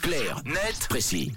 Clair, net, précis.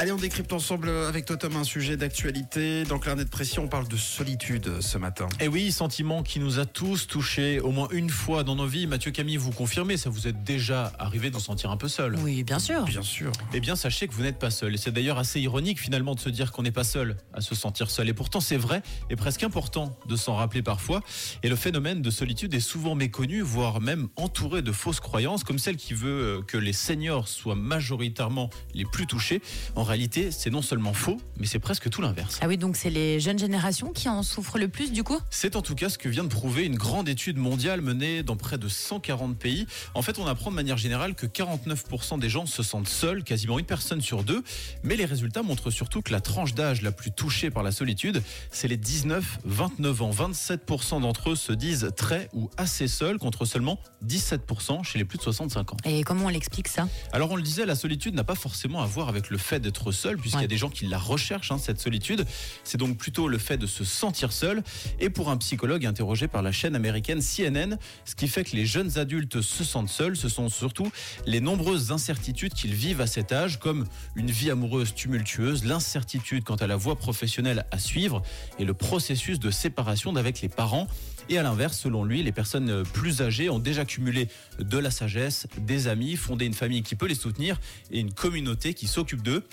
Allez, on décrypte ensemble avec toi, Tom, un sujet d'actualité. Dans Clair Net Précis, on parle de solitude ce matin. Et oui, sentiment qui nous a tous touchés au moins une fois dans nos vies. Mathieu Camille, vous confirmez, ça vous est déjà arrivé de vous sentir un peu seul Oui, bien sûr. Bien sûr. Eh bien, sachez que vous n'êtes pas seul. Et c'est d'ailleurs assez ironique finalement de se dire qu'on n'est pas seul à se sentir seul. Et pourtant, c'est vrai et presque important de s'en rappeler parfois. Et le phénomène de solitude est souvent méconnu, voire même entouré de fausses croyances, comme celle qui veut euh, que les seniors soient majoritairement les plus touchés. En réalité, c'est non seulement faux, mais c'est presque tout l'inverse. Ah oui, donc c'est les jeunes générations qui en souffrent le plus du coup? C'est en tout cas ce que vient de prouver une grande étude mondiale menée dans près de 140 pays. En fait, on apprend de manière générale que 49% des gens se sentent seuls, quasiment une personne sur deux. Mais les résultats montrent surtout que la tranche d'âge la plus touchée par la solitude, c'est les 19-29 ans. 27% d'entre eux se disent très ou assez seuls, contre seulement 17% chez les plus de 65 ans. Et comment on l'explique ça? Alors on le disait, la solitude n'a pas forcément à voir avec le fait d'être seul, puisqu'il y a des gens qui la recherchent, hein, cette solitude. C'est donc plutôt le fait de se sentir seul. Et pour un psychologue interrogé par la chaîne américaine CNN, ce qui fait que les jeunes adultes se sentent seuls, ce sont surtout les nombreuses incertitudes qu'ils vivent à cet âge, comme une vie amoureuse tumultueuse, l'incertitude quant à la voie professionnelle à suivre et le processus de séparation d'avec les parents. Et à l'inverse, selon lui, les personnes plus âgées ont déjà cumulé de la sagesse, des amis, fondé une famille qui peut les soutenir et une communauté qui s'occupe d'eux.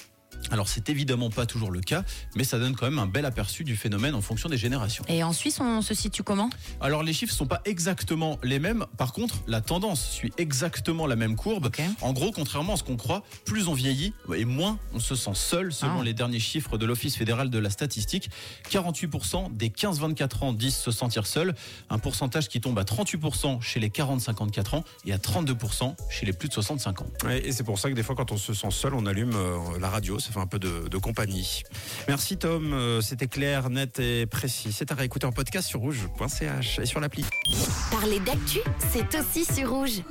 Alors c'est évidemment pas toujours le cas, mais ça donne quand même un bel aperçu du phénomène en fonction des générations. Et en Suisse, on se situe comment? Alors les chiffres sont pas exactement les mêmes, par contre la tendance suit exactement la même courbe. En gros, contrairement à ce qu'on croit, plus on vieillit et moins on se sent seul selon Ah. les derniers chiffres de l'Office fédéral de la statistique. 48% des 15-24 ans disent se sentir seuls, un pourcentage qui tombe à 38% chez les 40-54 ans et à 32% chez les plus de 65 ans. Ouais, et c'est pour ça que des fois, quand on se sent seul, on allume euh, la radio. Ça fait un peu de, compagnie. Merci, Tom. Euh, C'était clair, net et précis. C'est à réécouter en podcast sur rouge.ch et sur l'appli. Parler d'actu, c'est aussi sur rouge.